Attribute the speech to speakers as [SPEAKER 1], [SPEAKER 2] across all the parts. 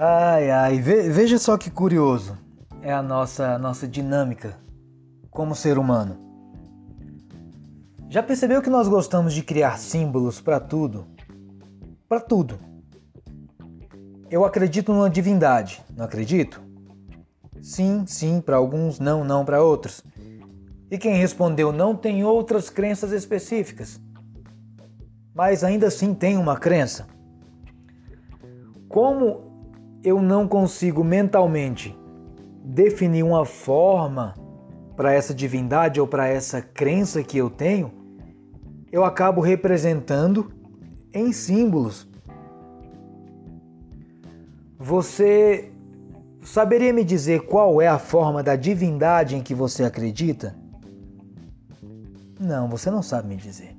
[SPEAKER 1] Ai, ai, veja só que curioso é a nossa, nossa dinâmica como ser humano. Já percebeu que nós gostamos de criar símbolos para tudo? Para tudo. Eu acredito numa divindade, não acredito? Sim, sim, para alguns, não, não para outros. E quem respondeu não tem outras crenças específicas. Mas ainda assim tem uma crença. Como eu não consigo mentalmente definir uma forma para essa divindade ou para essa crença que eu tenho, eu acabo representando em símbolos. Você saberia me dizer qual é a forma da divindade em que você acredita? Não, você não sabe me dizer.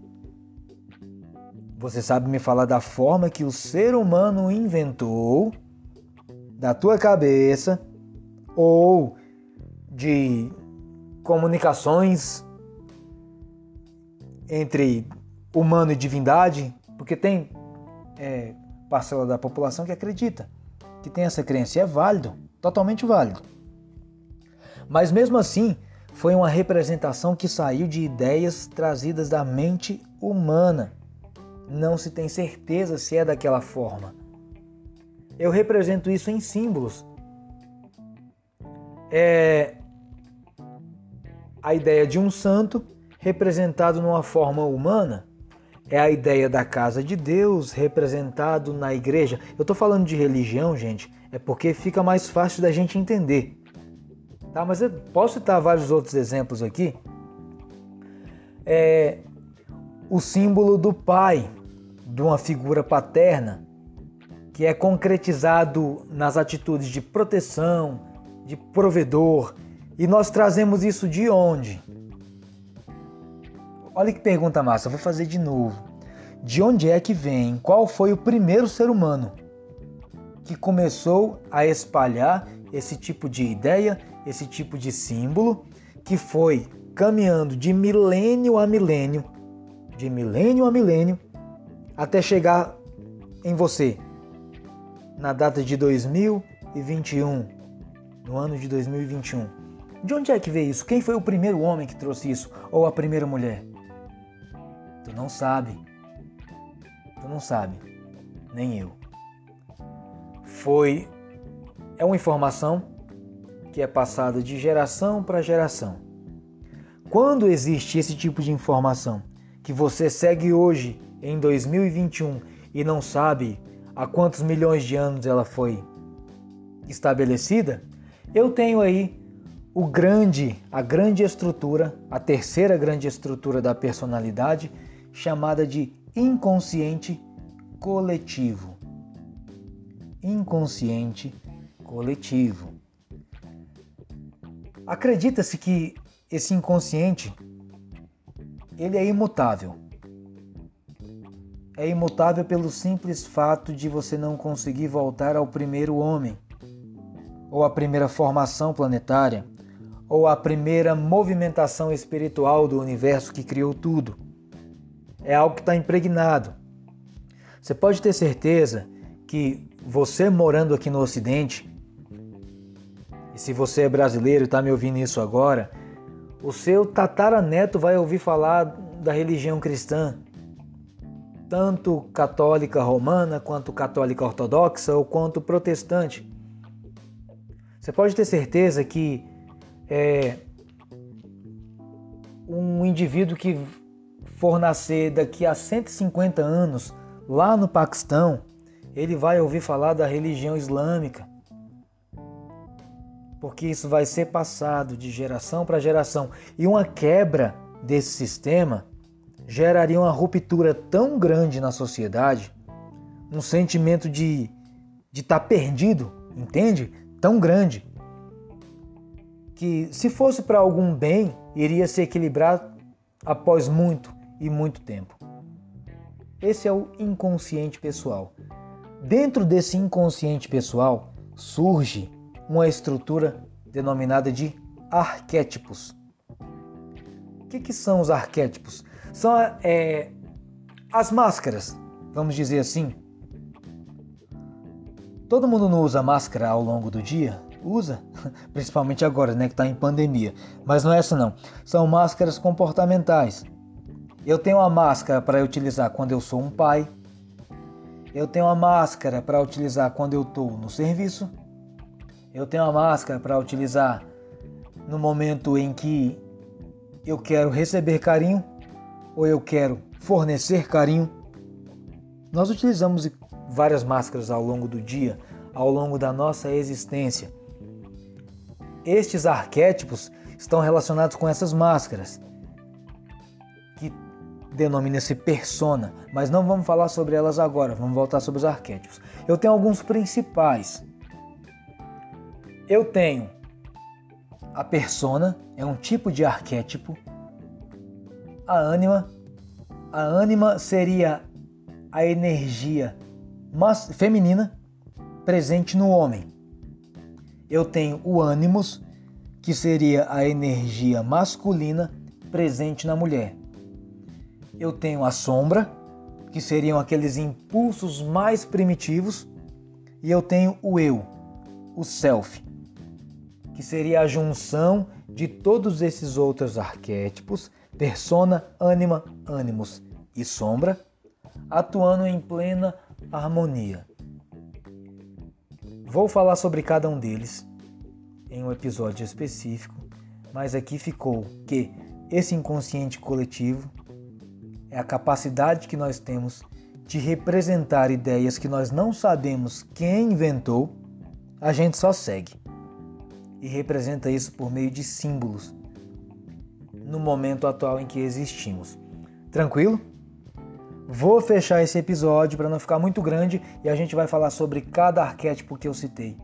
[SPEAKER 1] Você sabe me falar da forma que o ser humano inventou da tua cabeça ou de comunicações entre humano e divindade, porque tem é, parcela da população que acredita que tem essa crença e é válido, totalmente válido. Mas mesmo assim, foi uma representação que saiu de ideias trazidas da mente humana. Não se tem certeza se é daquela forma. Eu represento isso em símbolos. É a ideia de um santo representado numa forma humana. É a ideia da casa de Deus representado na igreja. Eu estou falando de religião, gente, é porque fica mais fácil da gente entender. Tá? Mas eu posso citar vários outros exemplos aqui. É o símbolo do pai, de uma figura paterna, que é concretizado nas atitudes de proteção, de provedor. E nós trazemos isso de onde? Olha que pergunta massa, vou fazer de novo. De onde é que vem? Qual foi o primeiro ser humano que começou a espalhar esse tipo de ideia, esse tipo de símbolo, que foi caminhando de milênio a milênio, de milênio a milênio, até chegar em você, na data de 2021, no ano de 2021. De onde é que veio isso? Quem foi o primeiro homem que trouxe isso? Ou a primeira mulher? Tu não sabe. Tu não sabe. Nem eu. Foi. É uma informação que é passada de geração para geração. Quando existe esse tipo de informação que você segue hoje, em 2021, e não sabe há quantos milhões de anos ela foi estabelecida, eu tenho aí o grande, a grande estrutura, a terceira grande estrutura da personalidade, chamada de inconsciente coletivo. Inconsciente coletivo. Acredita-se que esse inconsciente ele é imutável é imutável pelo simples fato de você não conseguir voltar ao primeiro homem, ou à primeira formação planetária, ou à primeira movimentação espiritual do universo que criou tudo. É algo que está impregnado. Você pode ter certeza que você morando aqui no Ocidente, e se você é brasileiro e está me ouvindo isso agora, o seu tataraneto vai ouvir falar da religião cristã, tanto católica romana, quanto católica ortodoxa ou quanto protestante. Você pode ter certeza que é, um indivíduo que for nascer daqui a 150 anos lá no Paquistão, ele vai ouvir falar da religião islâmica. Porque isso vai ser passado de geração para geração. E uma quebra desse sistema geraria uma ruptura tão grande na sociedade, um sentimento de de estar tá perdido, entende? Tão grande que se fosse para algum bem, iria se equilibrar após muito e muito tempo. Esse é o inconsciente pessoal. Dentro desse inconsciente pessoal surge uma estrutura denominada de arquétipos. O que, que são os arquétipos? São é, as máscaras, vamos dizer assim. Todo mundo não usa máscara ao longo do dia? Usa, principalmente agora, né, que está em pandemia. Mas não é essa não. São máscaras comportamentais. Eu tenho a máscara para utilizar quando eu sou um pai. Eu tenho a máscara para utilizar quando eu estou no serviço. Eu tenho a máscara para utilizar no momento em que eu quero receber carinho ou eu quero fornecer carinho. Nós utilizamos várias máscaras ao longo do dia, ao longo da nossa existência. Estes arquétipos estão relacionados com essas máscaras, que denomina-se persona, mas não vamos falar sobre elas agora, vamos voltar sobre os arquétipos. Eu tenho alguns principais. Eu tenho a persona, é um tipo de arquétipo. A ânima, a ânima seria a energia feminina presente no homem. Eu tenho o ânimos, que seria a energia masculina presente na mulher. Eu tenho a sombra, que seriam aqueles impulsos mais primitivos, e eu tenho o eu, o self, que seria a junção de todos esses outros arquétipos, persona, ânima, ânimos e sombra, atuando em plena harmonia. Vou falar sobre cada um deles em um episódio específico, mas aqui ficou que esse inconsciente coletivo é a capacidade que nós temos de representar ideias que nós não sabemos quem inventou, a gente só segue. E representa isso por meio de símbolos no momento atual em que existimos. Tranquilo? Vou fechar esse episódio para não ficar muito grande e a gente vai falar sobre cada arquétipo que eu citei.